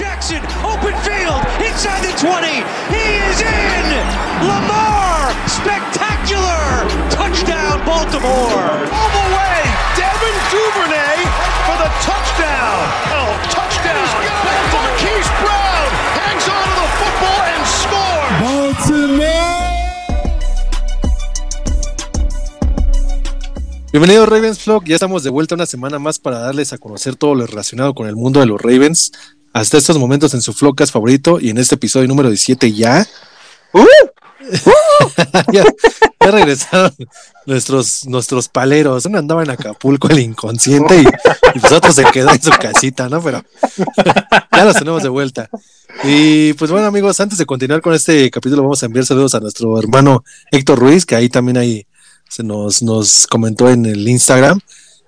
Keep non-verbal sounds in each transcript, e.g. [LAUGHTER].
Jackson, open field, inside the 20. He is in. Lamar, spectacular. Touchdown, Baltimore. All the way, Devin Duvernay for the touchdown. Oh, touchdown. Marquise Brown hangs on to the football and scores. Baltimore. Bienvenidos Ravens Vlog, ya estamos de vuelta una semana más para darles a conocer todo lo relacionado con el mundo de los Ravens hasta estos momentos en su Vlogcast favorito y en este episodio número 17 ya. ¡Uh! [LAUGHS] ya, ya regresaron nuestros, nuestros paleros. Uno andaba en Acapulco el inconsciente y, y pues otro se quedó en su casita, ¿no? Pero [LAUGHS] ya los tenemos de vuelta. Y pues bueno amigos, antes de continuar con este capítulo vamos a enviar saludos a nuestro hermano Héctor Ruiz, que ahí también hay se nos, nos comentó en el Instagram,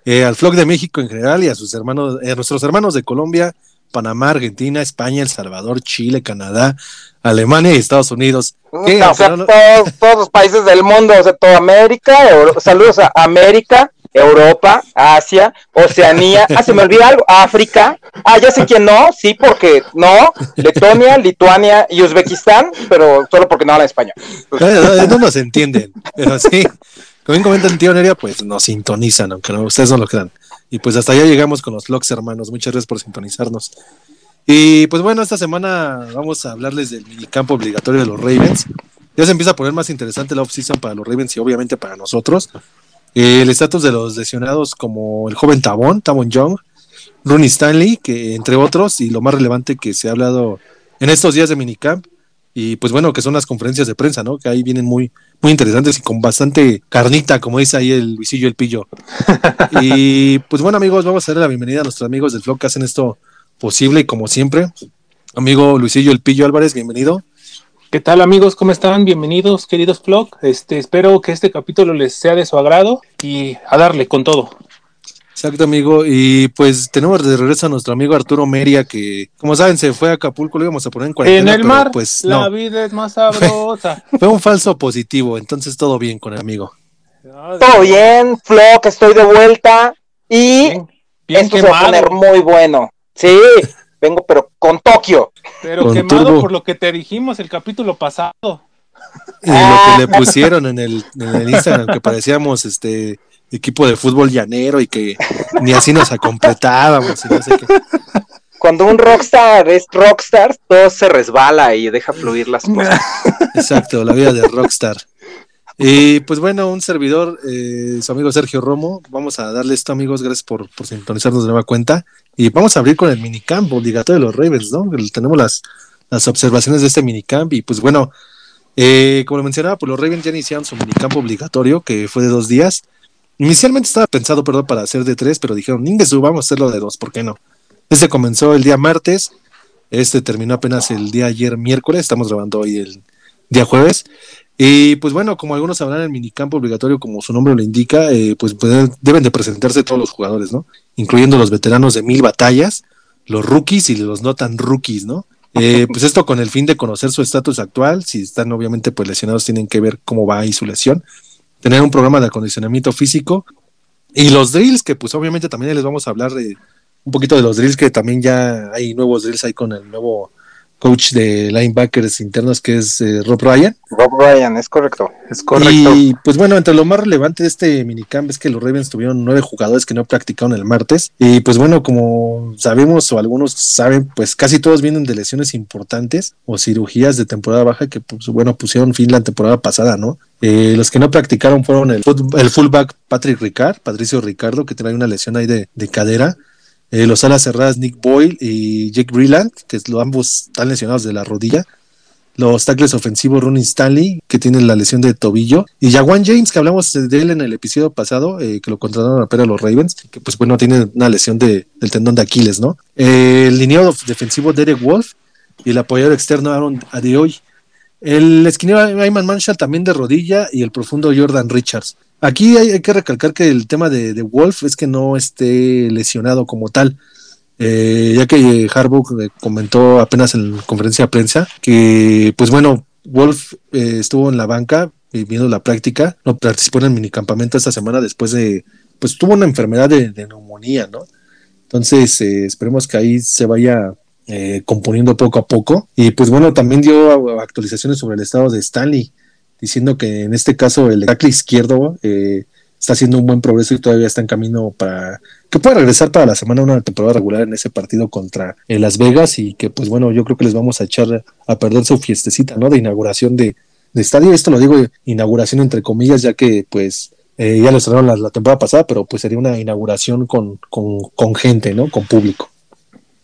eh, al Vlog de México en general y a sus hermanos, eh, a nuestros hermanos de Colombia, Panamá, Argentina, España, El Salvador, Chile, Canadá, Alemania y Estados Unidos. O sea, No, no- todos, todos los países del mundo, o sea, toda América, Euro- saludos a América, Europa, Asia, Oceanía, [LAUGHS] ah, se me olvida algo, África, ah, ya sé quién no, sí, porque no, Letonia, [LAUGHS] Lituania y Uzbekistán, pero solo porque no hablan español. Eh, no nos entienden, pero sí, como bien comenta el tío Neria, pues nos sintonizan, aunque no, ustedes no lo crean. Y pues hasta allá llegamos con los vlogs, hermanos. Muchas gracias por sintonizarnos. Y pues bueno, esta semana vamos a hablarles del minicampo obligatorio de los Ravens. Ya se empieza a poner más interesante la offseason para los Ravens y obviamente para nosotros. El estatus de los lesionados como el joven Tabón, Tabón Young, Rooney Stanley, que entre otros, y lo más relevante que se ha hablado en estos días de minicamp, y pues bueno, que son las conferencias de prensa, ¿no? Que ahí vienen muy, muy interesantes y con bastante carnita, como dice ahí el Luisillo el Pillo. [LAUGHS] y pues bueno, amigos, vamos a darle la bienvenida a nuestros amigos del vlog que hacen esto posible y como siempre. Amigo Luisillo el Pillo Álvarez, bienvenido. ¿Qué tal amigos? ¿Cómo están? Bienvenidos, queridos vlog. Este, espero que este capítulo les sea de su agrado y a darle con todo. Exacto, amigo. Y pues tenemos de regreso a nuestro amigo Arturo Meria, que como saben se fue a Acapulco, lo íbamos a poner en cuarentena. en el pero, mar, pues la no, vida es más sabrosa. [LAUGHS] fue un falso positivo, entonces todo bien con el amigo. Todo bien, Flo, que estoy de vuelta y Bien, bien esto se va a quemado, poner muy bueno. Sí, vengo, pero con Tokio. pero con quemado turbo. por lo que te dijimos el capítulo pasado. Y lo que le pusieron en el, en el Instagram, que [LAUGHS] parecíamos este equipo de fútbol llanero y que ni así nos completábamos. Y no sé qué. Cuando un rockstar es rockstar, todo se resbala y deja fluir las cosas. [LAUGHS] Exacto, la vida de Rockstar. Y pues bueno, un servidor, eh, su amigo Sergio Romo, vamos a darle esto amigos, gracias por, por sintonizarnos de nueva cuenta. Y vamos a abrir con el minicamp obligatorio de los Ravens, ¿no? Tenemos las, las observaciones de este minicamp y pues bueno, eh, como lo mencionaba, pues los Ravens ya iniciaron su minicamp obligatorio, que fue de dos días. Inicialmente estaba pensado, perdón, para hacer de tres, pero dijeron, Ninguesu, vamos a hacerlo de dos, ¿por qué no? Este comenzó el día martes, este terminó apenas el día ayer miércoles, estamos grabando hoy el día jueves. Y pues bueno, como algunos sabrán, el minicampo obligatorio, como su nombre lo indica, eh, pues deben de presentarse todos los jugadores, ¿no? Incluyendo los veteranos de mil batallas, los rookies y los no tan rookies, ¿no? Eh, [LAUGHS] pues esto con el fin de conocer su estatus actual, si están obviamente pues lesionados tienen que ver cómo va ahí su lesión, tener un programa de acondicionamiento físico y los drills, que pues obviamente también les vamos a hablar de un poquito de los drills, que también ya hay nuevos drills ahí con el nuevo coach de linebackers internos que es eh, Rob Ryan. Rob Ryan, es correcto. Es correcto. Y pues bueno, entre lo más relevante de este minicamp es que los Ravens tuvieron nueve jugadores que no practicaron el martes. Y pues bueno, como sabemos o algunos saben, pues casi todos vienen de lesiones importantes o cirugías de temporada baja que pues bueno, pusieron fin la temporada pasada, ¿no? Eh, los que no practicaron fueron el, fullback Patrick Ricard, Patricio Ricardo, que trae una lesión ahí de, de cadera. Eh, los alas cerradas Nick Boyle y Jake Breland, que ambos están lesionados de la rodilla los tackles ofensivos Ronnie Stanley, que tiene la lesión de tobillo, y Jawan James, que hablamos de él en el episodio pasado, eh, que lo contrataron a los Ravens, que pues bueno, tiene una lesión de, del tendón de Aquiles, ¿no? Eh, el lineado defensivo Derek Wolf y el apoyador externo Aaron Adeoy. El esquinero Ayman Marshall también de rodilla y el profundo Jordan Richards. Aquí hay, que recalcar que el tema de, Wolf es que no esté lesionado como tal. Eh, ya que Harbaugh eh, comentó apenas en conferencia de prensa que, pues bueno, Wolf eh, estuvo en la banca eh, viendo la práctica, no participó en el minicampamento esta semana después de, pues tuvo una enfermedad de, de neumonía, ¿no? Entonces, eh, esperemos que ahí se vaya eh, componiendo poco a poco. Y pues bueno, también dio actualizaciones sobre el estado de Stanley, diciendo que en este caso el tackle izquierdo eh, está haciendo un buen progreso y todavía está en camino para que pueda regresar para la semana una temporada regular en ese partido contra eh, Las Vegas y que pues bueno, yo creo que les vamos a echar a perder su fiestecita, ¿no? De inauguración de, estadio. Esto lo digo inauguración entre comillas, ya que pues eh, ya lo cerraron la, temporada pasada, pero pues sería una inauguración con, con, gente, ¿no? Con público.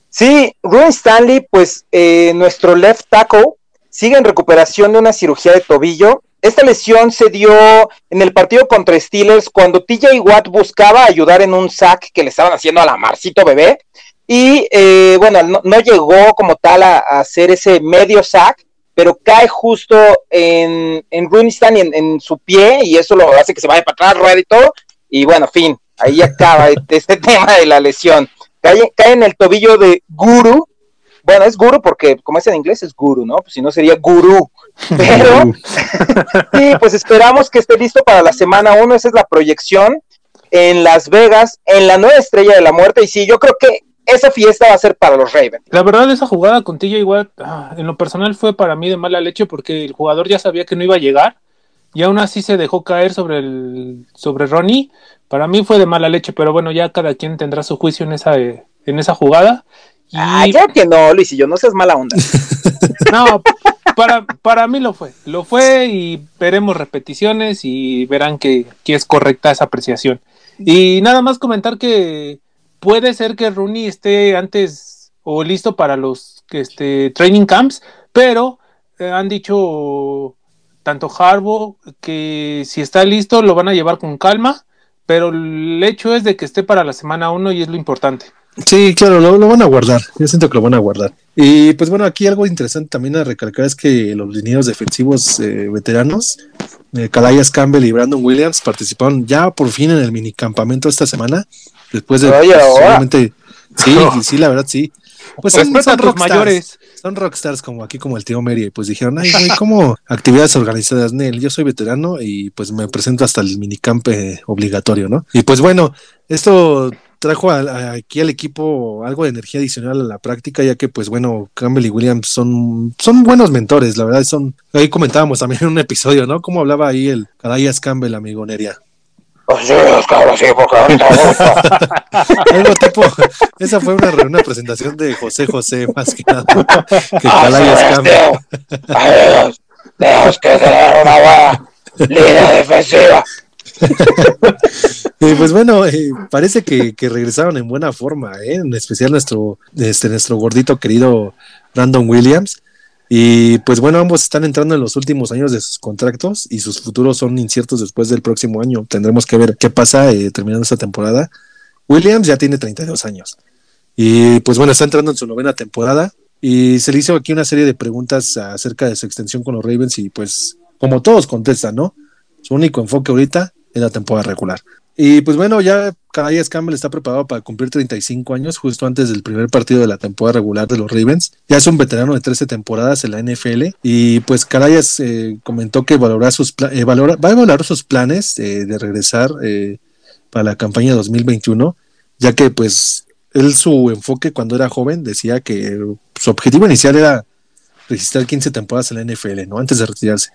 Sí, Ruin Stanley, pues eh, nuestro left tackle sigue en recuperación de una cirugía de tobillo esta lesión se dio en el partido contra Steelers cuando TJ Watt buscaba ayudar en un sack que le estaban haciendo a la Marcito Bebé. Y eh, bueno, no, llegó como tal a, hacer ese medio sack, pero cae justo en, en Runistan y en, su pie, y eso lo hace que se vaya para atrás, rueda y todo. Y bueno, fin, ahí acaba [LAUGHS] este tema de la lesión. Cae, cae en el tobillo de Guru, bueno, es guru porque como es en inglés es guru, ¿no? Pues si no sería gurú. [LAUGHS] Pero [LAUGHS] sí, pues esperamos que esté listo para la semana 1, esa es la proyección en Las Vegas, en la nueva estrella de la muerte. Y sí, yo creo que esa fiesta va a ser para los Ravens. La verdad, esa jugada con TJ Watt, ah, en lo personal fue para mí de mala leche porque el jugador ya sabía que no iba a llegar y aún así se dejó caer sobre el sobre Ronnie. Para mí fue de mala leche, pero bueno, ya cada quien tendrá su juicio en esa en esa jugada. Ah, claro que no, Luis, y yo no seas mala onda. [LAUGHS] no, para, para mí lo fue. Lo fue y veremos repeticiones y verán que, es correcta esa apreciación. Y nada más comentar que puede ser que Rooney esté antes o listo para los este, training camps, pero eh, han dicho tanto Harbo que si está listo lo van a llevar con calma, pero el hecho es de que esté para la semana 1 y es lo importante. Sí, claro, lo, van a guardar. Yo siento que lo van a guardar. Y pues bueno, aquí algo interesante también a recalcar es que los linieros defensivos eh, veteranos, eh, Calayas Campbell y Brandon Williams, participaron ya por fin en el minicampamento esta semana. Después de. Oye, [LAUGHS] sí, sí, la verdad sí. Pues son, rockstars, mayores. Son rockstars como aquí, como el tío Mary. Y pues dijeron, ay, güey, como actividades organizadas, Nel. Yo soy veterano y pues me presento hasta el minicamp eh, obligatorio, ¿no? Y pues bueno, esto trajo aquí al equipo algo de energía adicional a la práctica, ya que pues bueno, Campbell y Williams son, son buenos mentores, la verdad, son, ahí comentábamos también en un episodio, ¿no? Cómo hablaba ahí el Cadayas Campbell, amigo Neria. Pues sí, cabrón, sí, porque [LAUGHS] Algo tipo, esa fue una, una presentación de José José, más que nada, que Calayas Campbell. Tenemos que tener una buena línea defensiva. [LAUGHS] pues bueno, eh, parece que, regresaron en buena forma, ¿eh? en especial nuestro, este, nuestro gordito querido Brandon Williams. Y pues bueno, ambos están entrando en los últimos años de sus contratos y sus futuros son inciertos después del próximo año. Tendremos que ver qué pasa eh, terminando esta temporada. Williams ya tiene 32 años y pues bueno, está entrando en su novena temporada y se le hizo aquí una serie de preguntas acerca de su extensión con los Ravens y pues como todos contestan, ¿no? Su único enfoque ahorita en la temporada regular. Y pues bueno, ya Calais Campbell está preparado para cumplir 35 años, justo antes del primer partido de la temporada regular de los Ravens. Ya es un veterano de 13 temporadas en la NFL. Y pues Calais eh, comentó que valorará sus eh, valora, va a evaluar sus planes eh, de regresar para la campaña 2021, ya que pues él su enfoque cuando era joven decía que su objetivo inicial era registrar 15 temporadas en la NFL, ¿no? Antes de retirarse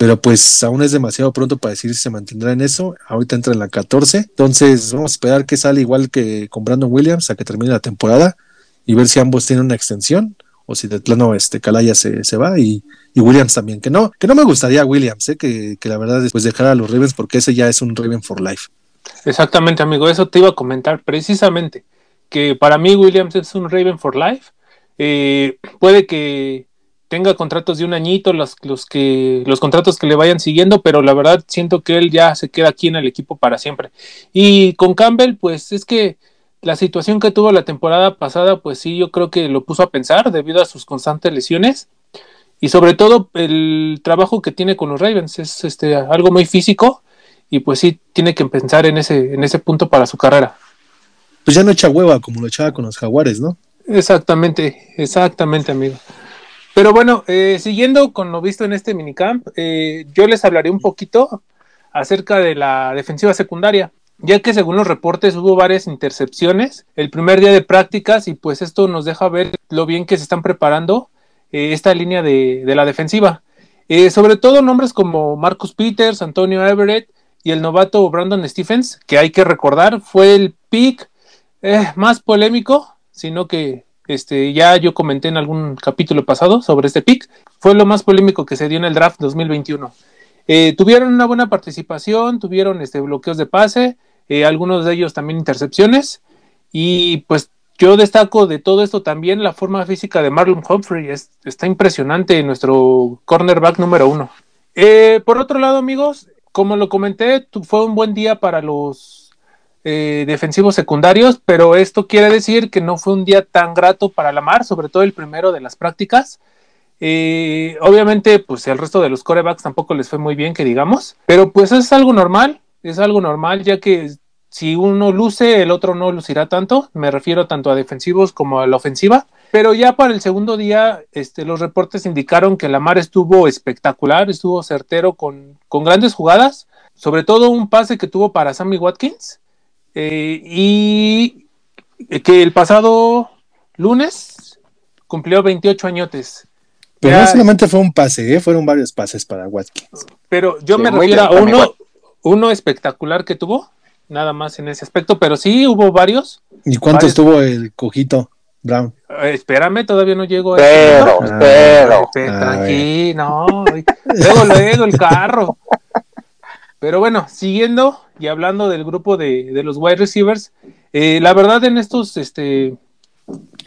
pero pues aún es demasiado pronto para decir si se mantendrá en eso. Ahorita entra en la 14, entonces vamos a esperar que sale igual que con Brandon Williams a que termine la temporada y ver si ambos tienen una extensión o si de plano este Calaya se, se va y, Williams también. Que no, que no me gustaría Williams, ¿eh? que, la verdad después dejar a los Ravens porque ese ya es un Raven for life. Exactamente, amigo, eso te iba a comentar precisamente, que para mí Williams es un Raven for life. Eh, puede que tenga contratos de un añito, los, los, que, los contratos que le vayan siguiendo, pero la verdad siento que él ya se queda aquí en el equipo para siempre. Y con Campbell, pues es que la situación que tuvo la temporada pasada, pues sí, yo creo que lo puso a pensar debido a sus constantes lesiones y sobre todo el trabajo que tiene con los Ravens es este algo muy físico y pues sí tiene que pensar en ese en ese punto para su carrera. Pues ya no echa hueva como lo echaba con los Jaguares, ¿no? Exactamente, exactamente, amigo. Pero bueno, eh, siguiendo con lo visto en este minicamp, eh, yo les hablaré un poquito acerca de la defensiva secundaria. ya que según los reportes hubo varias intercepciones el primer día de prácticas y pues esto nos deja ver lo bien que se están preparando eh, esta línea de, de la defensiva. Eh, sobre todo nombres como Marcus Peters, Antonio Everett y el novato Brandon Stephens, que hay que recordar, fue el pick eh, más polémico, sino que este, ya yo comenté en algún capítulo pasado sobre este pick, fue lo más polémico que se dio en el draft 2021. Eh, tuvieron una buena participación, tuvieron este, bloqueos de pase, eh, algunos de ellos también intercepciones, y pues yo destaco de todo esto también la forma física de Marlon Humphrey, es, está impresionante nuestro cornerback número uno. Eh, por otro lado, amigos, como lo comenté, fue un buen día para los eh, defensivos secundarios, pero esto quiere decir que no fue un día tan grato para la mar, sobre todo el primero de las prácticas. Eh, obviamente, pues el resto de los corebacks tampoco les fue muy bien, que digamos, pero pues es algo normal, es algo normal, ya que si uno luce, el otro no lucirá tanto, me refiero tanto a defensivos como a la ofensiva. Pero ya para el segundo día, este, los reportes indicaron que Lamar estuvo espectacular, estuvo certero con, con grandes jugadas, sobre todo un pase que tuvo para Sammy Watkins, eh, y que el pasado lunes cumplió 28 añotes. Pero Ya- no solamente fue un pase, ¿eh? fueron varios pases para Watkins. Pero yo Sí, me refiero a uno, uno espectacular que tuvo, nada más en ese aspecto, pero sí hubo varios. ¿Y cuántos Varios. tuvo el cojito Brown? Eh, espérame, todavía no llego a Pero. Ah, pero. Pe- A tranqui, no. Luego, luego el carro. [LAUGHS] Pero bueno, siguiendo y hablando del grupo de, de los wide receivers, eh, la verdad en estos, este,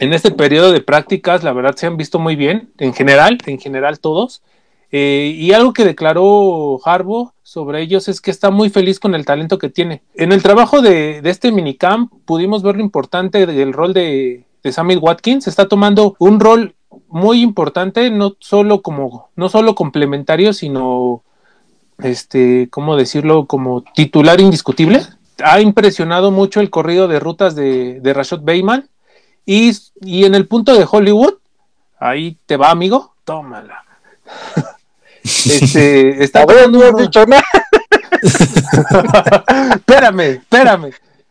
en este periodo de prácticas, la verdad se han visto muy bien, en general, en general todos. Eh, y algo que declaró Harbo sobre ellos es que está muy feliz con el talento que tiene. En el trabajo de, de este minicamp pudimos ver lo importante del rol de, de Sammy Watkins. Está tomando un rol muy importante, no solo como, no solo complementario, sino este, ¿cómo decirlo? Como titular indiscutible. Ha impresionado mucho el corrido de rutas de, de Rashad Bateman. Y, y en el punto de Hollywood, ahí te va, amigo, tómala. [LAUGHS] Este, está A ver, no has dicho nada. espérame, espérame.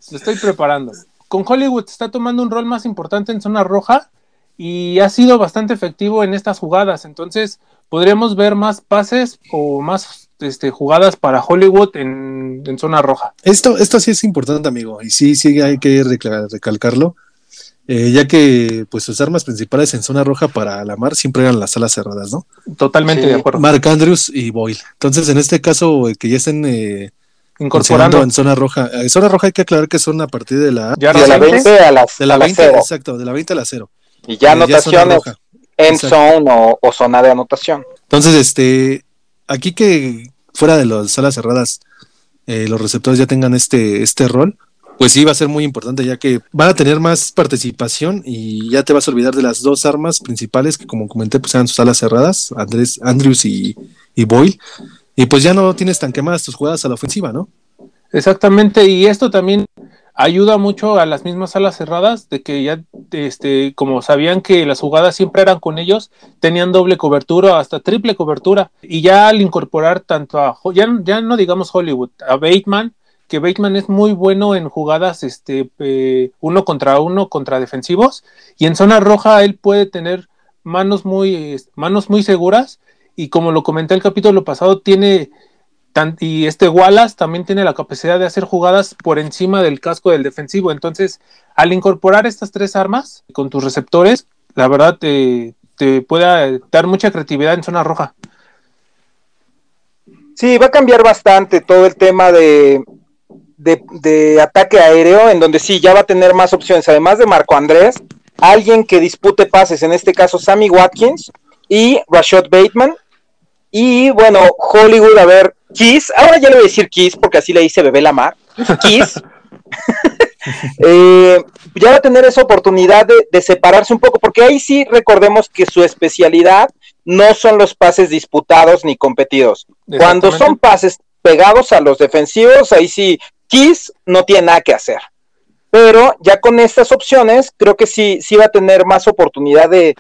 Lo estoy preparando. Con Hollywood está tomando un rol más importante en zona roja y ha sido bastante efectivo en estas jugadas. Entonces, podríamos ver más pases o más este, jugadas para Hollywood en, en zona roja. Esto, esto sí es importante, amigo, y sí, sí hay que recalcarlo, eh, ya que pues sus armas principales en zona roja para la mar siempre eran las alas cerradas, ¿no? Totalmente Sí. de acuerdo. Mark Andrews y Boyle. Entonces, en este caso, eh, que ya estén eh, Incorporando. en zona roja, eh, zona roja hay que aclarar que son a partir de la, Ya De la recientes. 20 a las, de la a 20, cero. exacto, de la 20 a la 0. Y ya Eh, ya es zona anotaciones en zone o, o zona de anotación. Entonces, este, aquí que fuera de las salas cerradas, eh, los receptores ya tengan este, este rol, pues sí va a ser muy importante, ya que van a tener más participación y ya te vas a olvidar de las dos armas principales que, como comenté, pues eran sus alas cerradas, Andrés, Andrews y, y Boyle. Y pues ya no tienes tan quemadas tus jugadas a la ofensiva, ¿no? Exactamente, y esto también ayuda mucho a las mismas salas cerradas, de que ya, este, como sabían que las jugadas siempre eran con ellos, tenían doble cobertura, hasta triple cobertura, y ya al incorporar tanto a, ya, ya no digamos Hollywood, a Bateman, que Bateman es muy bueno en jugadas, este, uno contra uno, contra defensivos, y en zona roja él puede tener manos muy, manos muy seguras, y como lo comenté el capítulo pasado, tiene Y este Wallace también tiene la capacidad de hacer jugadas por encima del casco del defensivo. Entonces, al incorporar estas tres armas con tus receptores, la verdad te, te puede dar mucha creatividad en zona roja. Sí, va a cambiar bastante todo el tema de, de, de ataque aéreo, en donde sí, ya va a tener más opciones, además de Marco Andrés, alguien que dispute pases, en este caso Sammy Watkins y Rashad Bateman. Y bueno, Hollywood, a ver, Kiss, ahora ya le voy a decir Kiss porque así le dice Bebé Lamar, Kiss. [LAUGHS] [LAUGHS] Eh, ya va a tener esa oportunidad de, de separarse un poco, porque ahí sí recordemos que su especialidad no son los pases disputados ni competidos. Cuando son pases pegados a los defensivos, ahí sí, Kiss no tiene nada que hacer. Pero ya con estas opciones, creo que sí, sí va a tener más oportunidad de,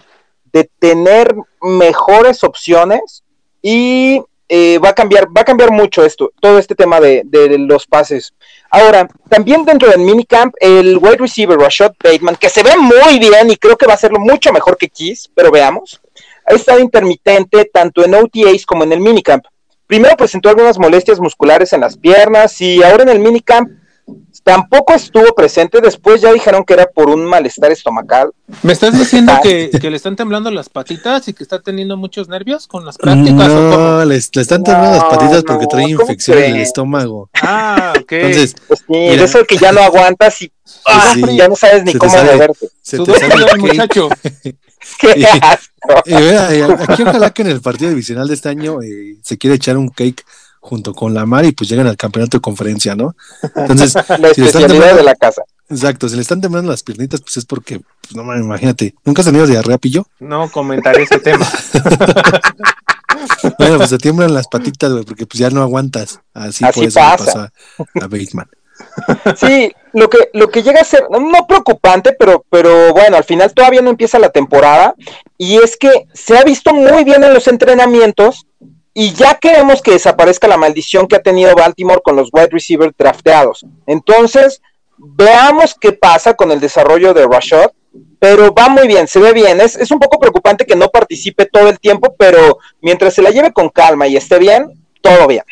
de tener mejores opciones y eh, va a cambiar, va a cambiar mucho esto, todo este tema de, de los pases. Ahora, también dentro del minicamp, el wide receiver Rashad Bateman, que se ve muy bien y creo que va a hacerlo mucho mejor que Kiss, pero veamos, ha estado intermitente tanto en OTAs como en el minicamp. Primero presentó algunas molestias musculares en las piernas y ahora en el minicamp tampoco estuvo presente. Después ya dijeron que era por un malestar estomacal. ¿Me estás diciendo que, le están temblando las patitas y que está teniendo muchos nervios con las prácticas? No, le, están temblando las patitas porque trae infección en el estómago. Ah, ok. Entonces, pues sí, eso que ya no aguantas y [LAUGHS] ah, ya no sabes ni cómo moverte. Se te sale el muchacho. [LAUGHS] Qué asco. Y, aquí ojalá que en el partido divisional de este año eh, se quiere echar un cake junto con la Mar y pues llegan al campeonato de conferencia, ¿no? Entonces, [LAUGHS] la especialidad de la casa. Exacto, si le están temblando las piernitas, pues es porque, pues no imagínate, ¿nunca has tenido diarrea, pillo? No comentaré ese tema. [LAUGHS] bueno, pues se tiemblan las patitas, güey, porque pues ya no aguantas. Así, Así por eso pasa. a Bateman. [LAUGHS] Sí, lo que, lo que llega a ser, no preocupante, pero, pero bueno, al final todavía no empieza la temporada. Y es que se ha visto muy bien en los entrenamientos y ya queremos que desaparezca la maldición que ha tenido Baltimore con los wide receivers drafteados. Entonces, veamos qué pasa con el desarrollo de Rashad, pero va muy bien, se ve bien. Es, es un poco preocupante que no participe todo el tiempo, pero mientras se la lleve con calma y esté bien, todo bien.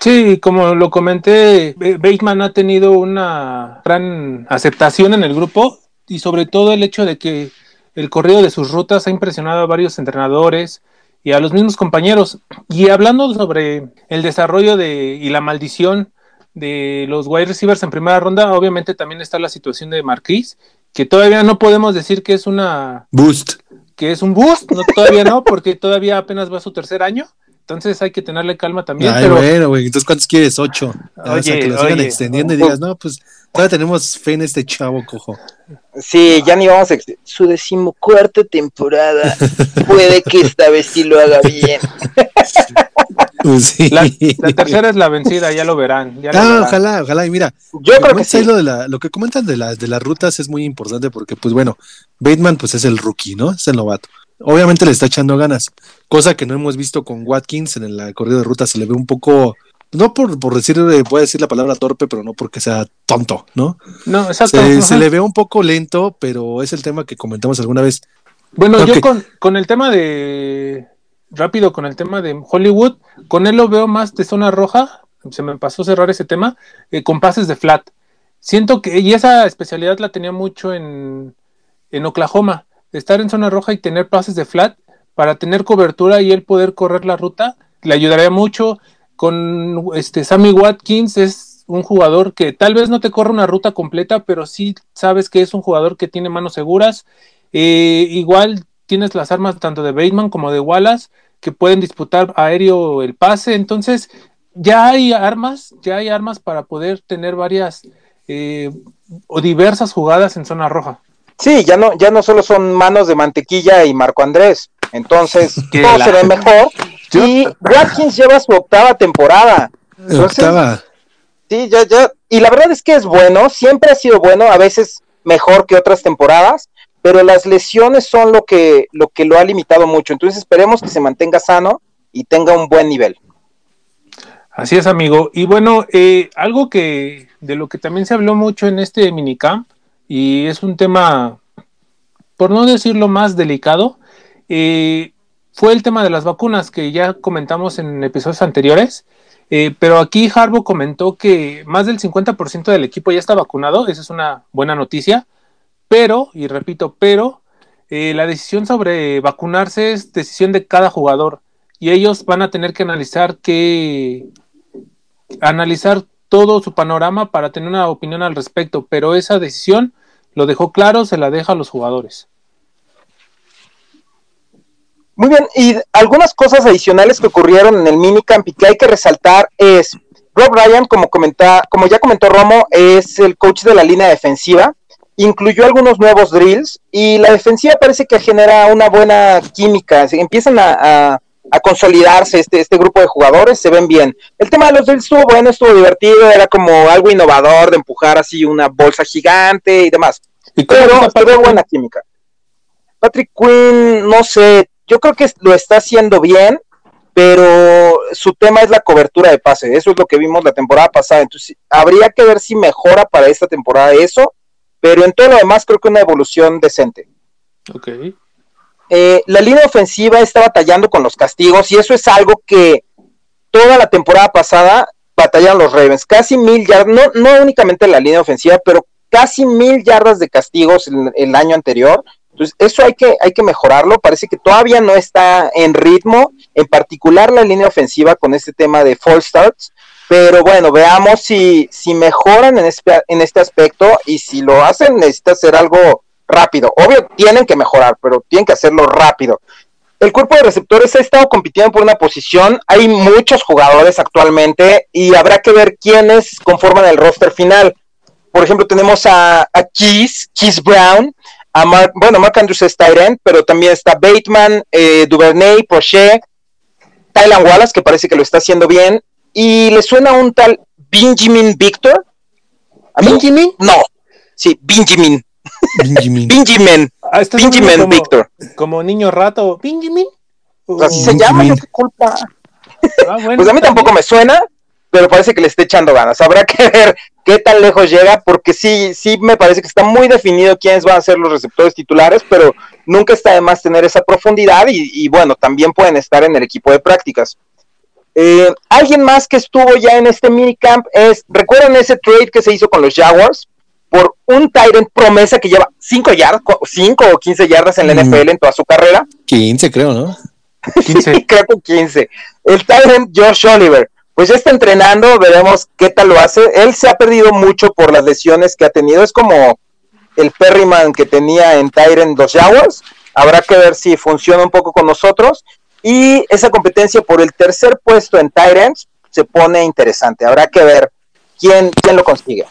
Sí, como lo comenté, Bateman ha tenido una gran aceptación en el grupo y sobre todo el hecho de que el corrido de sus rutas ha impresionado a varios entrenadores y a los mismos compañeros. Y hablando sobre el desarrollo de y la maldición de los wide receivers en primera ronda, obviamente también está la situación de Marquis, que todavía no podemos decir que es una boost, que es un boost, no todavía no, porque todavía apenas va a su tercer año. Entonces hay que tenerle calma también. Ay, pero... bueno, güey. Entonces, ¿cuántos quieres? Ocho. Oye, o sea, que lo sigan extendiendo y digas, no, pues todavía tenemos fe en este chavo, cojo. Sí, ya ni vamos a su decimocuarta temporada. [LAUGHS] Puede que esta vez sí lo haga bien. [LAUGHS] Pues sí. la, la, tercera es la vencida, ya lo verán. Ya lo ah, verán. ojalá, ojalá. Y mira, Yo creo que sí. Lo, de la, lo que comentan de, la, de las rutas es muy importante porque, pues bueno, Bateman pues es el rookie, ¿no? Es el novato. Obviamente le está echando ganas, cosa que no hemos visto con Watkins en el corrido de ruta, se le ve un poco, no por, por decir, voy a decir la palabra torpe, pero no porque sea tonto, ¿no? No, exacto. Se, le ve un poco lento, pero es el tema que comentamos alguna vez. Bueno, yo con, con el tema de. Rápido, con el tema de Hollywood, con él lo veo más de zona roja. Se me pasó cerrar ese tema, eh, con pases de flat. Siento que, y esa especialidad la tenía mucho en, en Oklahoma, estar en zona roja y tener pases de flat para tener cobertura y él poder correr la ruta, le ayudaría mucho. Con este Sammy Watkins es un jugador que tal vez no te corre una ruta completa, pero sí sabes que es un jugador que tiene manos seguras. Eh, igual tienes las armas tanto de Bateman como de Wallace que pueden disputar aéreo el pase. Entonces, ya hay armas, ya hay armas para poder tener varias eh, o diversas jugadas en zona roja. Sí, ya no, ya no solo son manos de mantequilla y Marco Andrés. Entonces, [LAUGHS] todo la- se ve mejor. [LAUGHS] Y Watkins lleva su octava temporada. Entonces, Octava. Sí, ya, ya. Y la verdad es que es bueno, siempre ha sido bueno, a veces mejor que otras temporadas, pero las lesiones son lo que, lo que lo ha limitado mucho. Entonces esperemos que se mantenga sano y tenga un buen nivel. Así es, amigo. Y bueno, eh, algo que de lo que también se habló mucho en este minicamp, y es un tema, por no decirlo más delicado, eh, fue el tema de las vacunas que ya comentamos en episodios anteriores. Eh, pero aquí Harbo comentó que más del 50% del equipo ya está vacunado, esa es una buena noticia, pero, y repito, pero eh, la decisión sobre vacunarse es decisión de cada jugador y ellos van a tener que analizar qué, analizar todo su panorama para tener una opinión al respecto, pero esa decisión lo dejó claro, se la deja a los jugadores. Muy bien, y algunas cosas adicionales que ocurrieron en el minicamp y que hay que resaltar es Rob Ryan, como comenta, como ya comentó Romo, es el coach de la línea defensiva. Incluyó algunos nuevos drills y la defensiva parece que genera una buena química. Empiezan a, a, a consolidarse este, este grupo de jugadores, se ven bien. El tema de los drills estuvo bueno, estuvo divertido, era como algo innovador de empujar así una bolsa gigante y demás. ¿Y Pero Patrick buena química. Patrick Quinn, no sé, yo creo que lo está haciendo bien, pero su tema es la cobertura de pase. Eso es lo que vimos la temporada pasada. Entonces, habría que ver si mejora para esta temporada eso, pero en todo lo demás creo que una evolución decente. Ok. Eh, la línea ofensiva está batallando con los castigos y eso es algo que toda la temporada pasada batallan los Ravens. Casi mil yardas, no, no únicamente la línea ofensiva, pero casi mil yardas de castigos el, el año anterior. Entonces, eso hay que, hay que mejorarlo. Parece que todavía no está en ritmo, en particular la línea ofensiva con este tema de false starts. Pero bueno, veamos si, si mejoran en este, en este aspecto y si lo hacen, necesita hacer algo rápido. Obvio, tienen que mejorar, pero tienen que hacerlo rápido. El cuerpo de receptores ha estado compitiendo por una posición. Hay muchos jugadores actualmente y habrá que ver quiénes conforman el roster final. Por ejemplo, tenemos a, a Keys, Keys Brown, a Mark, bueno, Mark Andrews es Tyrant, pero también está Bateman, eh, Duvernay, Prochet, Tylan Wallace, que parece que lo está haciendo bien, y le suena un tal Benjamin Victor. ¿A mí? ¿Benjamin? No, sí, Benjamin. Benjamin. Benjamin, Ah, este Benjamin como, Victor. como niño rato. Benjamin. Así se llama, yo qué culpa. Ah, bueno, Pues a mí tampoco me suena, pero parece que le está echando ganas. Habrá que [LAUGHS] ver qué tan lejos llega, porque sí, sí me parece que está muy definido quiénes van a ser los receptores titulares, pero nunca está de más tener esa profundidad y, y bueno, también pueden estar en el equipo de prácticas. Eh, alguien más que estuvo ya en este minicamp es, ¿recuerdan ese trade que se hizo con los Jaguars? Por un Tyrant promesa que lleva 5 yardas, 5 o 15 yardas en la Mm. NFL en toda su carrera. 15 creo, ¿no? [LAUGHS] 15. creo que 15. El Tyrant Josh Oliver, pues ya está entrenando, veremos qué tal lo hace. Él se ha perdido mucho por las lesiones que ha tenido. Es como el Perryman que tenía en Tyrant los Jaguars. Habrá que ver si funciona un poco con nosotros. Y esa competencia por el tercer puesto en Tyrants se pone interesante. Habrá que ver quién, quién lo consigue.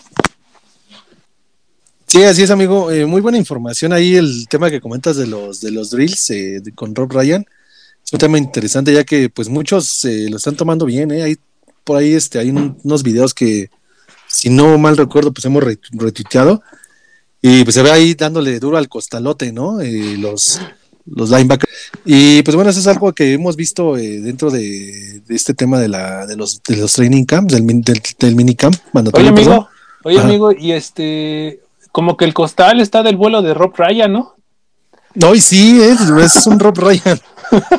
Sí, así es, amigo. Eh, muy buena información ahí el tema que comentas de los de los drills eh, de- con Rob Ryan. Es un tema interesante ya que pues muchos eh, lo están tomando bien, ¿eh? Hay por ahí este hay un- unos videos que si no mal recuerdo pues hemos re- retuiteado y pues se ve ahí dándole duro al costalote, ¿no? Eh, los los linebackers. Y pues bueno, eso es algo que hemos visto eh, dentro de, de este tema de la de los de los training camps, del, del, del minicamp. Oye, amigo. Oye, amigo, y este. Como que el costal está del vuelo de Rob Ryan, ¿no? No, y sí, es, es un Rob Ryan.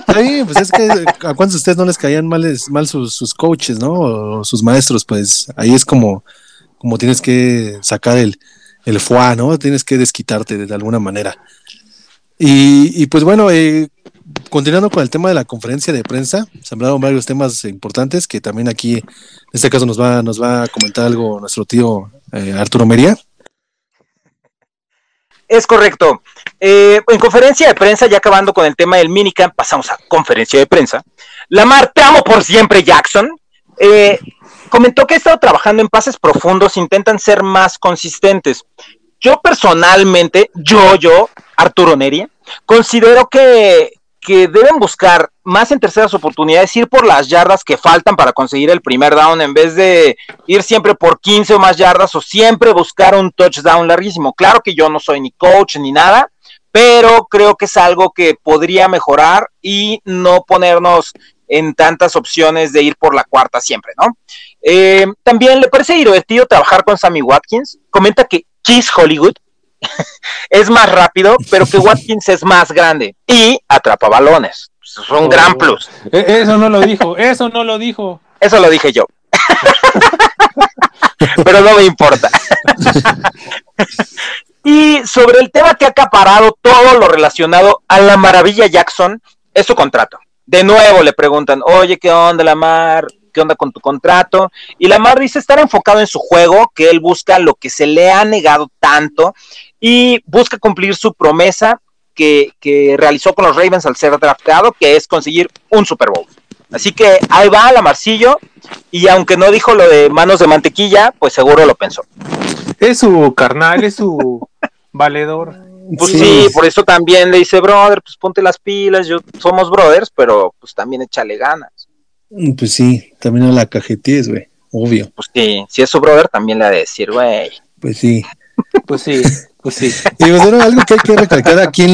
Pues es que a cuántos de ustedes no les caían mal, mal sus, sus coaches, ¿no? O sus maestros, pues ahí es como, como tienes que sacar el, el foie, ¿no? Tienes que desquitarte de alguna manera. Y, y pues bueno, eh, continuando con el tema de la conferencia de prensa, se hablaron varios temas importantes que también aquí, en este caso, nos va, nos va a comentar algo nuestro tío eh, Arturo Mería. Es correcto. Eh, en conferencia de prensa, ya acabando con el tema del minicamp, pasamos a conferencia de prensa. Lamar, te amo por siempre, Jackson. Eh, comentó que ha estado trabajando en pases profundos, intentan ser más consistentes. Yo personalmente, yo, yo, Arturo Neri, considero que, que deben buscar más en terceras oportunidades, ir por las yardas que faltan para conseguir el primer down en vez de ir siempre por 15 o más yardas o siempre buscar un touchdown larguísimo. Claro que yo no soy ni coach ni nada, pero creo que es algo que podría mejorar y no ponernos en tantas opciones de ir por la cuarta siempre, ¿no? Eh, también le parece divertido trabajar con Sammy Watkins. Comenta que Kiss Hollywood [LAUGHS] es más rápido, pero que Watkins es más grande y atrapa balones. Es un Oh. gran plus. Eh, Eso no lo dijo, eso no lo dijo. [LAUGHS] Eso lo dije yo. [LAUGHS] Pero no me importa. [LAUGHS] y sobre el tema que ha acaparado todo lo relacionado a la maravilla Jackson, es su contrato. De nuevo le preguntan, oye, ¿qué onda, Lamar? ¿Qué onda con tu contrato? Y Lamar dice estar enfocado en su juego, que él busca lo que se le ha negado tanto y busca cumplir su promesa que, que realizó con los Ravens al ser drafteado, que es conseguir un Super Bowl. Así que ahí va Lamarcillo, y aunque no dijo lo de manos de mantequilla, pues seguro lo pensó. Es su carnal, es su [LAUGHS] valedor. Pues Sí. sí, por eso también le dice, brother, pues ponte las pilas, yo somos brothers, pero pues también échale ganas. Pues sí, también a la cajetíes, güey, obvio. Pues sí, si es su brother, también le ha de decir, güey. Pues sí. Pues sí, pues sí. [LAUGHS] Y pues, bueno, algo que hay que recalcar aquí,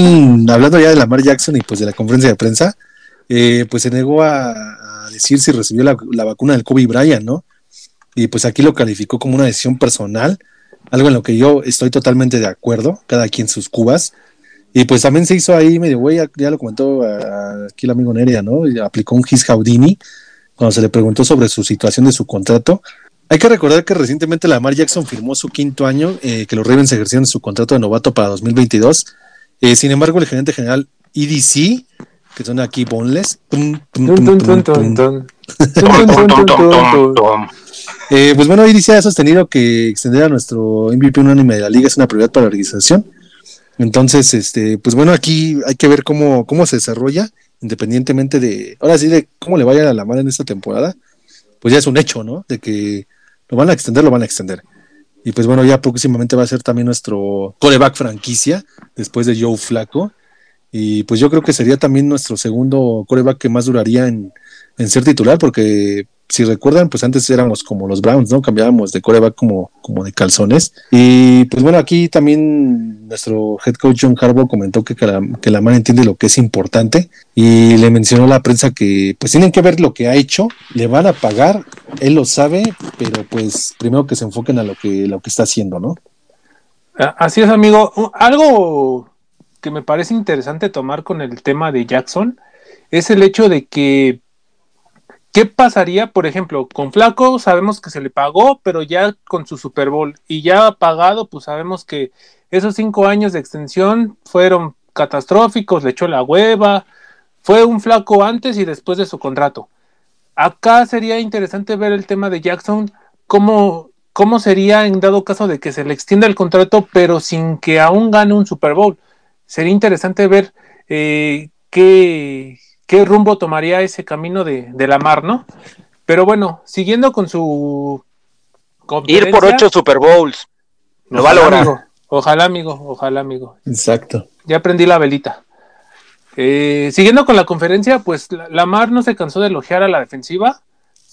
hablando ya de Lamar Jackson y pues de la conferencia de prensa, eh, pues se negó a, a decir si recibió la, vacuna del Kobe Bryant, ¿no? Y pues aquí lo calificó como una decisión personal, algo en lo que yo estoy totalmente de acuerdo, cada quien sus cubas. Y pues también se hizo ahí medio güey, ya, lo comentó aquí el amigo Nerea, ¿no? Y aplicó un His Houdini cuando se le preguntó sobre su situación de su contrato. Hay que recordar que recientemente Lamar Jackson firmó su quinto año, eh, que los Ravens ejercieron su contrato de novato para 2022. Eh, sin embargo, el gerente general EDC, que son aquí boneless, eh, pues bueno, EDC ha sostenido que extender a nuestro MVP unánime de la liga es una prioridad para la organización. Entonces, este, pues bueno, aquí hay que ver cómo, cómo se desarrolla, independientemente de, ahora sí, de cómo le vaya a la mar en esta temporada, pues ya es un hecho, ¿no? De que lo van a extender, lo van a extender. Y pues bueno, ya próximamente va a ser también nuestro coreback franquicia, después de Joe Flaco. Y pues yo creo que sería también nuestro segundo coreback que más duraría en, en ser titular, porque si recuerdan, pues antes éramos como los Browns, ¿no? Cambiábamos de coreback como, como de calzones. Y pues bueno, aquí también nuestro head coach John Harbaugh comentó que, la, que la mano entiende lo que es importante y le mencionó a la prensa que pues tienen que ver lo que ha hecho, le van a pagar, él lo sabe, pero pues primero que se enfoquen a lo que, lo que está haciendo, ¿no? Así es, amigo. Algo que me parece interesante tomar con el tema de Jackson es el hecho de que ¿Qué pasaría, por ejemplo, con Flaco? Sabemos que se le pagó, pero ya con su Super Bowl y ya pagado, pues sabemos que esos cinco años de extensión fueron catastróficos, le echó la hueva, fue un Flaco antes y después de su contrato. Acá sería interesante ver el tema de Jackson, cómo, cómo sería en dado caso de que se le extienda el contrato, pero sin que aún gane un Super Bowl. Sería interesante ver eh, qué, qué rumbo tomaría ese camino de, la mar, ¿no? Pero bueno, siguiendo con su ir por ocho Super Bowls. Lo va a lograr. Ojalá, amigo, ojalá, amigo. Exacto. Ya aprendí la velita. Eh, siguiendo con la conferencia, pues la Mar no se cansó de elogiar a la defensiva.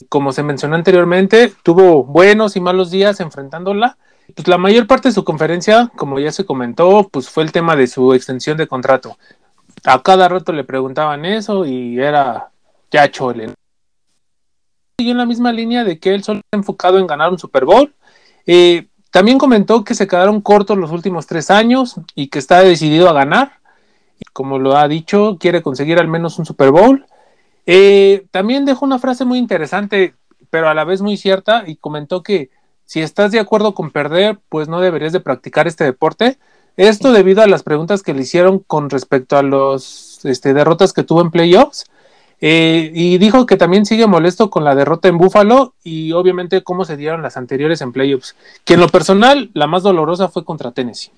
Como se mencionó anteriormente, tuvo buenos y malos días enfrentándola. Pues la mayor parte de su conferencia, como ya se comentó, pues fue el tema de su extensión de contrato a cada rato le preguntaban eso y era ya chole. Siguió en la misma línea de que él solo está enfocado en ganar un Super Bowl. Eh, también comentó que se quedaron cortos los últimos tres años y que está decidido a ganar. Como lo ha dicho, quiere conseguir al menos un Super Bowl. Eh, también dejó una frase muy interesante, pero a la vez muy cierta, y comentó que si estás de acuerdo con perder, pues no deberías de practicar este deporte. Esto debido a las preguntas que le hicieron con respecto a los este, derrotas que tuvo en playoffs. Eh, y dijo que también sigue molesto con la derrota en Buffalo y obviamente cómo se dieron las anteriores en playoffs. Que en lo personal, la más dolorosa fue contra Tennessee.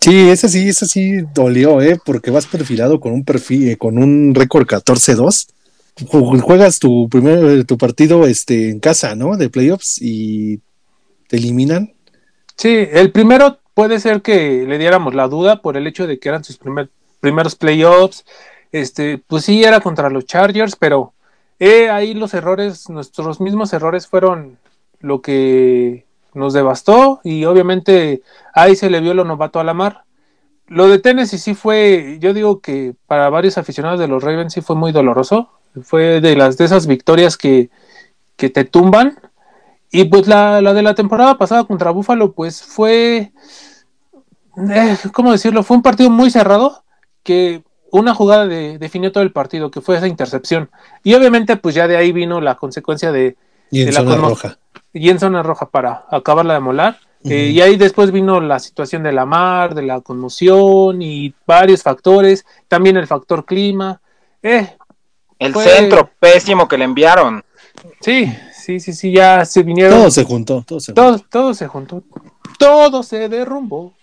Sí, ese sí, ese sí dolió, ¿eh? Porque vas perfilado con un perfil, eh, con un récord 14-2. Juegas tu primer tu partido este, en casa, ¿no? De playoffs y te eliminan. Sí, el primero puede ser que le diéramos la duda por el hecho de que eran sus primeros playoffs. Este, pues sí, era contra los Chargers, pero eh, ahí los errores, nuestros mismos errores fueron lo que nos devastó y obviamente ahí se le vio lo novato a la mar. Lo de Tennessee sí fue, yo digo que para varios aficionados de los Ravens sí fue muy doloroso. Fue de las de esas victorias que, que te tumban y pues la, de la temporada pasada contra Buffalo, pues fue, eh, ¿cómo decirlo? Fue un partido muy cerrado que una jugada de, definió todo el partido, que fue esa intercepción. Y obviamente pues ya de ahí vino la consecuencia de... Y en zona roja. Y en zona roja para acabarla de molar. Eh, y ahí después vino la situación de la mar, de la conmoción y varios factores, también el factor clima. Eh, el centro pésimo que le enviaron. Sí, sí, sí, sí, ya se vinieron. Todo se juntó, todo se juntó. Todo, se juntó. Todo se derrumbó.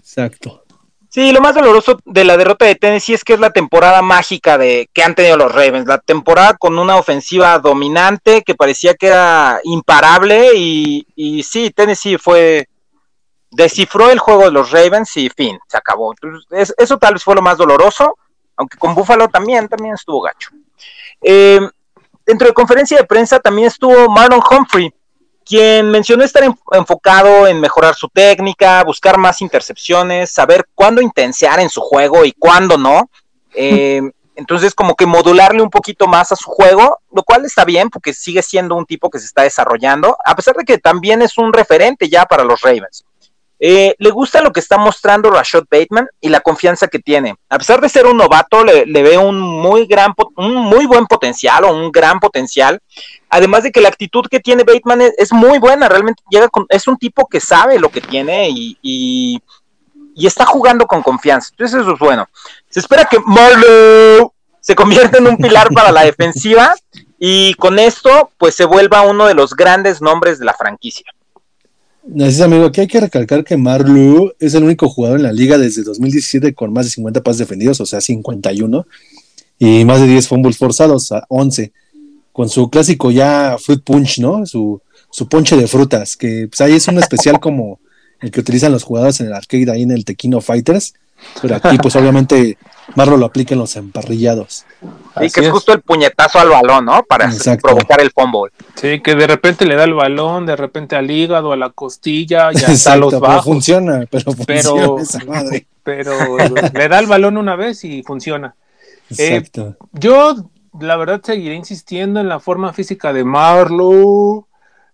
Exacto. Sí, lo más doloroso de la derrota de Tennessee es que es la temporada mágica de que han tenido los Ravens, la temporada con una ofensiva dominante que parecía que era imparable y, y sí, Tennessee fue descifró el juego de los Ravens y fin, se acabó. eso tal vez fue lo más doloroso, aunque con Buffalo también, también estuvo gacho. Eh, dentro de conferencia de prensa también estuvo Marlon Humphrey, quien mencionó estar enfocado en mejorar su técnica, buscar más intercepciones, saber cuándo intensear en su juego y cuándo no. Eh, [LAUGHS] entonces, como que modularle un poquito más a su juego, lo cual está bien porque sigue siendo un tipo que se está desarrollando, a pesar de que también es un referente ya para los Ravens. Eh, le gusta lo que está mostrando Rashad Bateman y la confianza que tiene. A pesar de ser un novato, le, ve un muy gran, un muy buen potencial o un gran potencial. Además de que la actitud que tiene Bateman es, muy buena, realmente llega es un tipo que sabe lo que tiene y, y, está jugando con confianza. Entonces eso es bueno. Se espera que Marlowe se convierta en un pilar para la [LAUGHS] defensiva y con esto pues se vuelva uno de los grandes nombres de la franquicia. Así amigo, aquí hay que recalcar que Marlu es el único jugador en la liga desde 2017 con más de 50 pases defendidos, o sea, 51, y más de 10 fumbles forzados, a 11, con su clásico ya fruit punch, ¿no? Su, su ponche de frutas, que pues, ahí es un especial como el que utilizan los jugadores en el arcade ahí en el Tequino Fighters, pero aquí pues obviamente Marlo lo aplica en los emparrillados. Y que es, justo el puñetazo al balón, ¿no? Para provocar el fumble. Sí, que de repente le da el balón, de repente al hígado, a la costilla, ya está los bajos. funciona, pero Pero, le da el balón una vez y funciona. Eh, Exacto. yo, la verdad, seguiré insistiendo en la forma física de Marlo,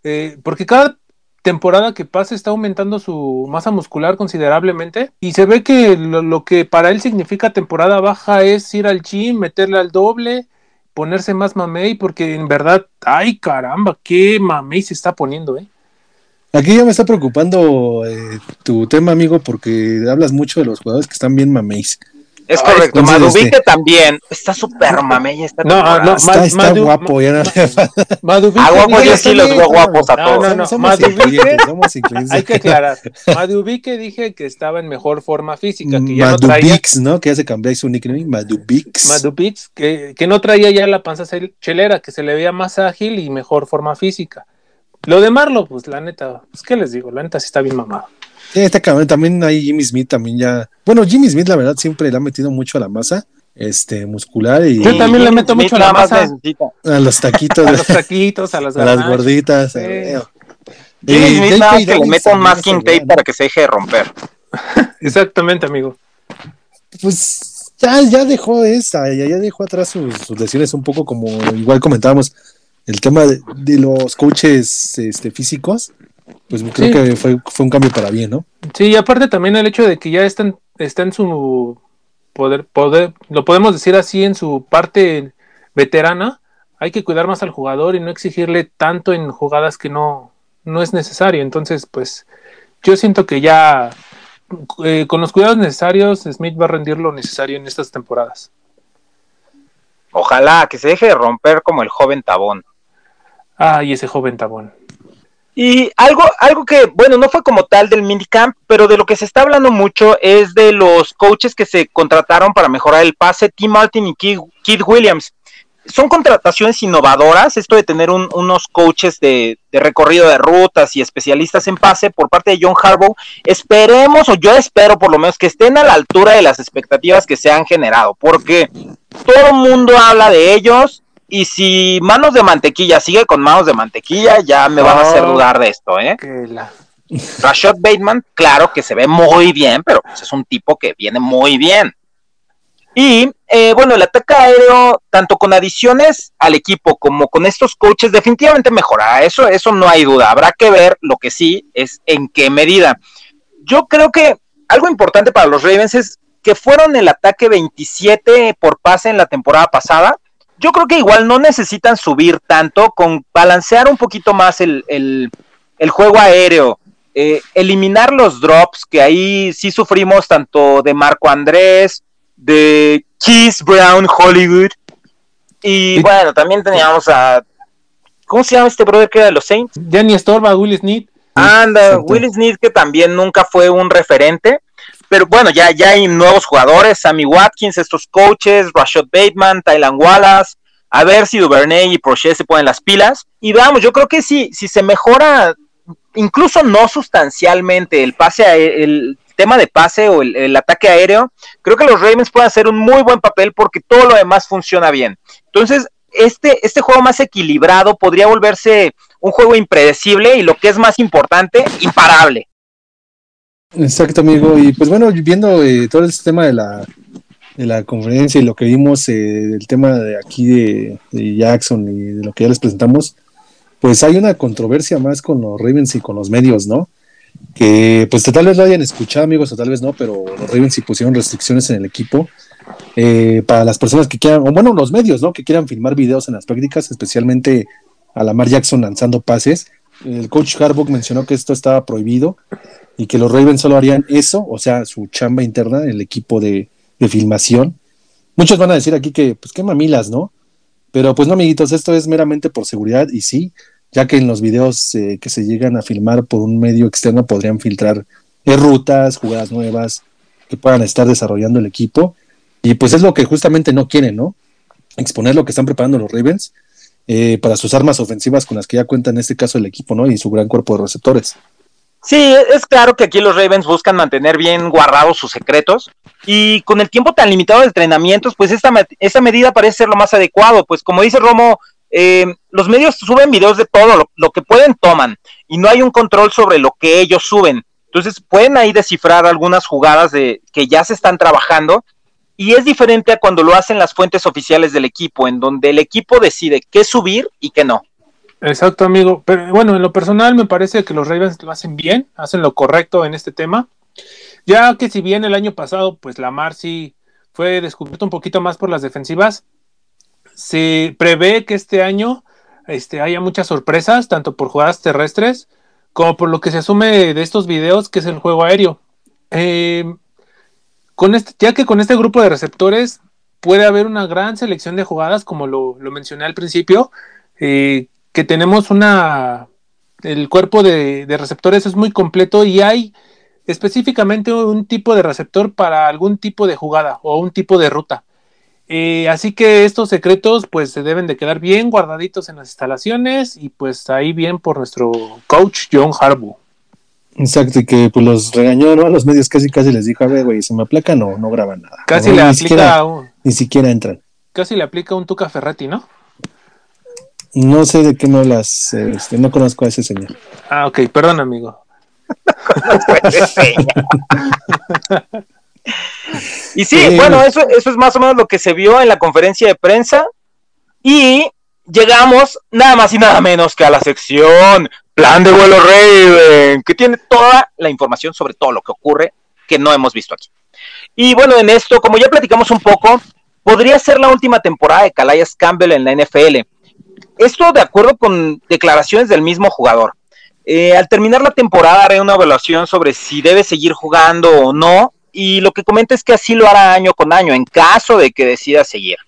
eh, porque cada temporada que pasa está aumentando su masa muscular considerablemente y se ve que lo, que para él significa temporada baja es ir al gym, meterle al doble, ponerse más mamey, porque en verdad, ay caramba, qué mamey se está poniendo, ¿eh? Aquí ya me está preocupando eh, tu tema, amigo, porque hablas mucho de los jugadores que están bien mameis. Es correcto, Madubique este, también. Está súper mamey. Está no, no, está, está guapo. Ya no Madubique. Ah, guapo, yo sí los veo guapos a todos. No, no, no. Madubique, hay que aclarar. [LAUGHS] Madubique dije que estaba en mejor forma física. Que ya Madubix, no, Que ya se cambió su nickname. Madubix. Madubix, que, que no traía ya la panza chelera, que se le veía más ágil y mejor forma física. Lo de Marlo, pues la neta, pues qué les digo, la neta sí está bien mamado. Sí, este cabrón también hay Jimmy Smith también ya. Bueno, Jimmy Smith la verdad siempre le ha metido mucho a la masa este muscular y yo también le meto mucho a la masa. a los taquitos a los [LAUGHS] taquitos a las, a las gorditas sí. Jimmy Smith nada que le meta un masking tape para que se deje de romper. [LAUGHS] Exactamente amigo. Pues ya, ya dejó esa ya, ya dejó atrás sus, sus, lesiones un poco como igual comentábamos el tema de, de los coaches este, físicos pues creo que fue, fue un cambio para bien, ¿no? Sí, y aparte también el hecho de que ya está en, su poder, poder, lo podemos decir así, en su parte veterana, hay que cuidar más al jugador y no exigirle tanto en jugadas que no, no es necesario. Entonces, pues yo siento que ya eh, con los cuidados necesarios, Smith va a rendir lo necesario en estas temporadas. Ojalá que se deje de romper como el joven Tabón. Ay, ese joven Tabón. Y algo, algo que, bueno, no fue como tal del minicamp, pero de lo que se está hablando mucho es de los coaches que se contrataron para mejorar el pase, Tim Martin y Keith, Williams. Son contrataciones innovadoras, esto de tener unos coaches de, de, recorrido de rutas y especialistas en pase por parte de John Harbaugh. Esperemos, o yo espero por lo menos, que estén a la altura de las expectativas que se han generado, porque todo el mundo habla de ellos, y si Manos de Mantequilla sigue con Manos de Mantequilla, ya me van a hacer oh, dudar de esto, ¿eh? Rashad Bateman, claro que se ve muy bien, pero pues, es un tipo que viene muy bien. Y eh, bueno, el ataque aéreo, tanto con adiciones al equipo como con estos coaches, definitivamente mejorará. Eso, eso no hay duda. Habrá que ver lo que sí es en qué medida. Yo creo que algo importante para los Ravens es que fueron el ataque 27 por pase en la temporada pasada yo creo que igual no necesitan subir tanto, con balancear un poquito más el, juego aéreo, eh, eliminar los drops, que ahí sí sufrimos tanto de Marco Andrés, de Keith Brown Hollywood, y bueno, también teníamos a... ¿Cómo se llama este brother que era de los Saints? Ya ni estorba, Will Smith. Anda, Will Smith que también nunca fue un referente pero bueno, ya, ya hay nuevos jugadores, Sammy Watkins, estos coaches, Rashad Bateman, Tylan Wallace, a ver si Duvernay y Prochet se ponen las pilas. Y veamos, yo creo que sí, si se mejora, incluso no sustancialmente, el pase, el tema de pase o el, el, ataque aéreo, creo que los Ravens pueden hacer un muy buen papel porque todo lo demás funciona bien. Entonces, este, este juego más equilibrado podría volverse un juego impredecible y lo que es más importante, imparable. Exacto, amigo. Y pues bueno, viendo eh, todo este tema de la, de la conferencia y lo que vimos, eh, del tema de aquí de, Jackson y de lo que ya les presentamos, pues hay una controversia más con los Ravens y con los medios, ¿no? Que pues tal vez lo hayan escuchado, amigos, o tal vez no, pero los Ravens sí pusieron restricciones en el equipo eh, para las personas que quieran, o bueno, los medios, ¿no? Que quieran filmar videos en las prácticas, especialmente a Lamar Jackson lanzando pases. El coach Harbaugh mencionó que esto estaba prohibido y que los Ravens solo harían eso, o sea, su chamba interna, el equipo de, filmación. Muchos van a decir aquí que, pues qué mamilas, ¿no? Pero pues no, amiguitos, esto es meramente por seguridad y sí, ya que en los videos eh, que se llegan a filmar por un medio externo podrían filtrar eh, rutas, jugadas nuevas que puedan estar desarrollando el equipo. Y pues es lo que justamente no quieren, ¿no? Exponer lo que están preparando los Ravens eh, para sus armas ofensivas con las que ya cuenta en este caso el equipo, ¿no? Y su gran cuerpo de receptores. Sí, es claro que aquí los Ravens buscan mantener bien guardados sus secretos y con el tiempo tan limitado de entrenamientos, pues esta, esta medida parece ser lo más adecuado, pues como dice Romo, eh, los medios suben videos de todo, lo, lo, que pueden toman y no hay un control sobre lo que ellos suben. Entonces pueden ahí descifrar algunas jugadas de que ya se están trabajando y es diferente a cuando lo hacen las fuentes oficiales del equipo, en donde el equipo decide qué subir y qué no. Exacto, amigo. Pero bueno, en lo personal me parece que los Ravens lo hacen bien, hacen lo correcto en este tema. Ya que si bien el año pasado, pues la Marcy fue descubierto un poquito más por las defensivas, se prevé que este año este, haya muchas sorpresas, tanto por jugadas terrestres como por lo que se asume de estos videos, que es el juego aéreo. Eh, con este, ya que con este grupo de receptores puede haber una gran selección de jugadas, como lo, lo mencioné al principio, eh, que tenemos una... El cuerpo de, de, receptores es muy completo y hay específicamente un tipo de receptor para algún tipo de jugada o un tipo de ruta. Eh, así que estos secretos pues se deben de quedar bien guardaditos en las instalaciones y pues ahí bien por nuestro coach John Harbaugh. Exacto, y que pues los regañó ¿no? a los medios casi casi les dijo, a ver, güey, se me aplaca, no, no graban nada. Casi no, le ni aplica siquiera, un, ni siquiera entran. casi le aplica un Tuca Ferretti, ¿no? No sé de qué me hablas, este, no conozco a ese señor. Ah, ok, perdón, amigo. [LAUGHS] y sí, Eh, bueno, eso, eso es más o menos lo que se vio en la conferencia de prensa. Y llegamos nada más y nada menos que a la sección Plan de vuelo Raven, que tiene toda la información sobre todo lo que ocurre que no hemos visto aquí. Y bueno, en esto, como ya platicamos un poco, podría ser la última temporada de Calais Campbell en la NFL. Esto de acuerdo con declaraciones del mismo jugador. Eh, al terminar la temporada haré una evaluación sobre si debe seguir jugando o no, y lo que comenta es que así lo hará año con año, en caso de que decida seguir.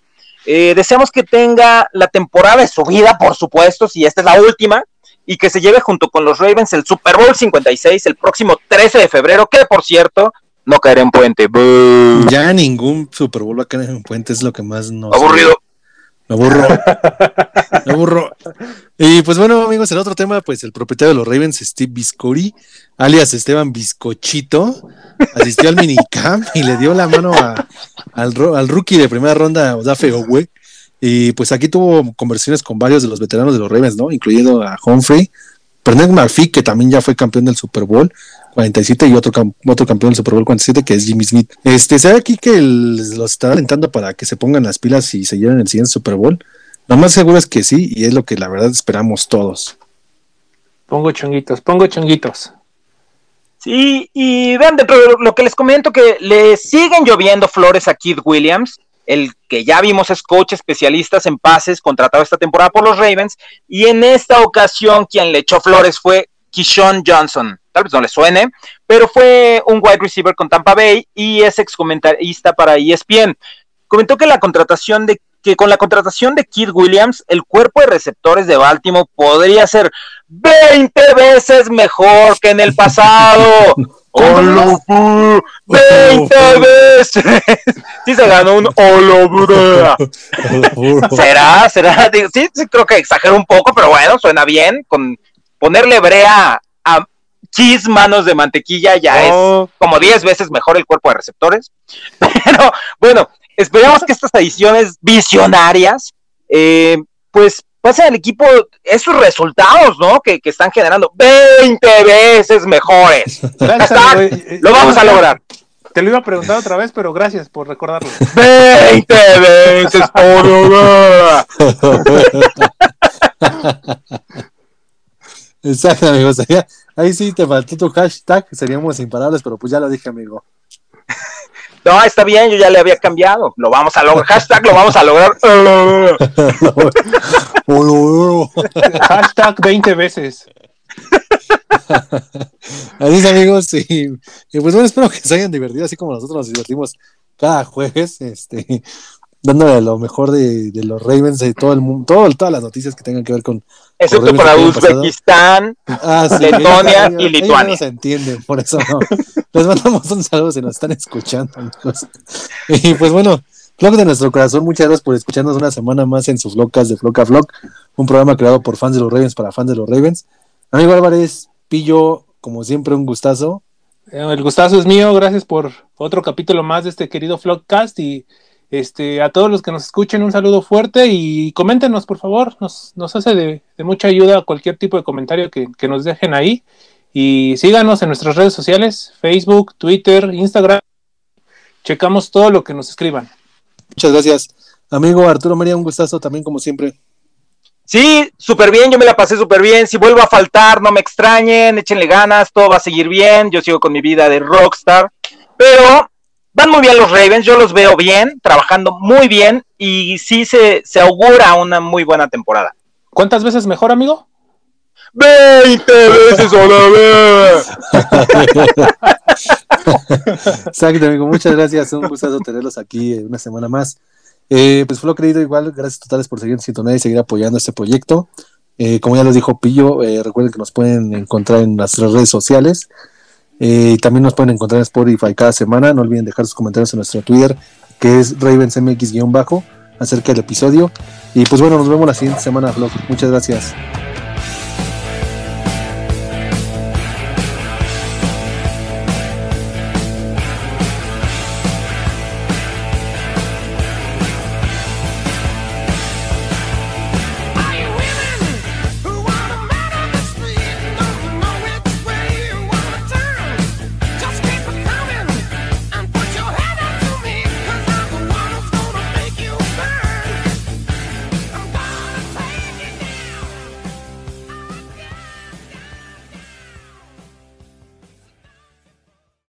Eh, deseamos que tenga la temporada de su vida, por supuesto, si esta es la última, y que se lleve junto con los Ravens el Super Bowl 56 el próximo 13 de febrero, que por cierto, no caerá en puente. Ya ningún Super Bowl va a caer en puente, es lo que más nos. Aburrido. Me aburro. Me aburro. Y pues bueno, amigos, el otro tema, pues el propietario de los Ravens, Steve Biscori, alias Esteban Bizcochito, asistió al minicamp y le dio la mano al, ro- al rookie de primera ronda, Odafe Owe. Y pues aquí tuvo conversaciones con varios de los veteranos de los Ravens, ¿no? Incluyendo a Humphrey, Bernard McPhee, que también ya fue campeón del Super Bowl 47 y otro, cam- otro campeón del Super Bowl 47 que es Jimmy Smith. Este, se ve aquí que el- los está alentando para que se pongan las pilas y se lleven el siguiente Super Bowl. Lo más seguro es que sí, y es lo que la verdad esperamos todos. Pongo chonguitos, pongo chonguitos. Sí, y vean, dentro de lo que les comento, que le siguen lloviendo flores a Keith Williams, el que ya vimos es coach especialista en pases, contratado esta temporada por los Ravens, y en esta ocasión quien le echó flores fue Kishon Johnson. Tal vez no le suene, pero fue un wide receiver con Tampa Bay y es ex comentarista para ESPN. Comentó que la contratación de que con la contratación de Keith Williams, el cuerpo de receptores de Baltimore podría ser 20 veces mejor que en el pasado. ¡Holo, bu! ¡20 veces! [LAUGHS] Sí se ganó un holo, [LAUGHS] bu. ¿Será? ¿Será? Sí, sí, creo que exagero un poco, pero bueno, suena bien. Con ponerle brea a cheese manos de mantequilla ya es Oh, como 10 veces mejor el cuerpo de receptores. [LAUGHS] Pero bueno, esperemos que estas adiciones visionarias, eh, pues pasa al equipo esos resultados, ¿no? Que, que están generando 20 veces mejores. [LAUGHS] Lo vamos a lograr. Te lo iba a preguntar otra vez, pero gracias por recordarlo. [LAUGHS] 20 veces por hora. Exacto, amigo. Sería, ahí sí te faltó tu hashtag, seríamos imparables, pero pues ya lo dije, amigo. [LAUGHS] No, está bien, yo ya le había cambiado. Lo vamos a lograr. Hashtag lo vamos a lograr. [LAUGHS] Hashtag 20 veces. [LAUGHS] Así es, amigos. Y, y, pues bueno, espero que se hayan divertido, así como nosotros nos divertimos cada jueves, este, dándole lo mejor de, de los Ravens, de todo el mundo, todo, todas las noticias que tengan que ver con. Excepto para Uzbekistán, Ah, sí, Letonia ellos- y ellos Lituania. no se entienden, por eso no. Les mandamos un saludo si nos están escuchando, amigos. Y pues bueno, Flock de nuestro corazón, muchas gracias por escucharnos una semana más en sus locas de Flock a Flock, un programa creado por fans de los Ravens para fans de los Ravens. Amigo Álvarez, Pillo, como siempre, un gustazo. Eh, El gustazo es mío, gracias por otro capítulo más de este querido Vlogcast y este a todos los que nos escuchen un saludo fuerte y coméntenos por favor, nos, nos hace de, de mucha ayuda cualquier tipo de comentario que, que nos dejen ahí y síganos en nuestras redes sociales, Facebook, Twitter, Instagram, checamos todo lo que nos escriban. Muchas gracias. Amigo Arturo María, un gustazo también, como siempre. Sí, súper bien, yo me la pasé súper bien. Si vuelvo a faltar, no me extrañen, échenle ganas, todo va a seguir bien. Yo sigo con mi vida de rockstar. Pero van muy bien los Ravens, yo los veo bien, trabajando muy bien y sí se, se augura una muy buena temporada. ¿Cuántas veces mejor, amigo? 20 veces a la vez. [LAUGHS] Exacto, amigo. Muchas gracias. Un gustazo tenerlos aquí eh, una semana más. Eh, pues fue lo creído igual. Gracias totales por seguir en sintonía y seguir apoyando este proyecto. Eh, como ya les dijo Pillo, eh, recuerden que nos pueden encontrar en nuestras redes sociales. Eh, también nos pueden encontrar en Spotify cada semana. No olviden dejar sus comentarios en nuestro Twitter, que es RavensMX-bajo, acerca del episodio. Y pues bueno, nos vemos la siguiente semana, Vlog. Muchas gracias.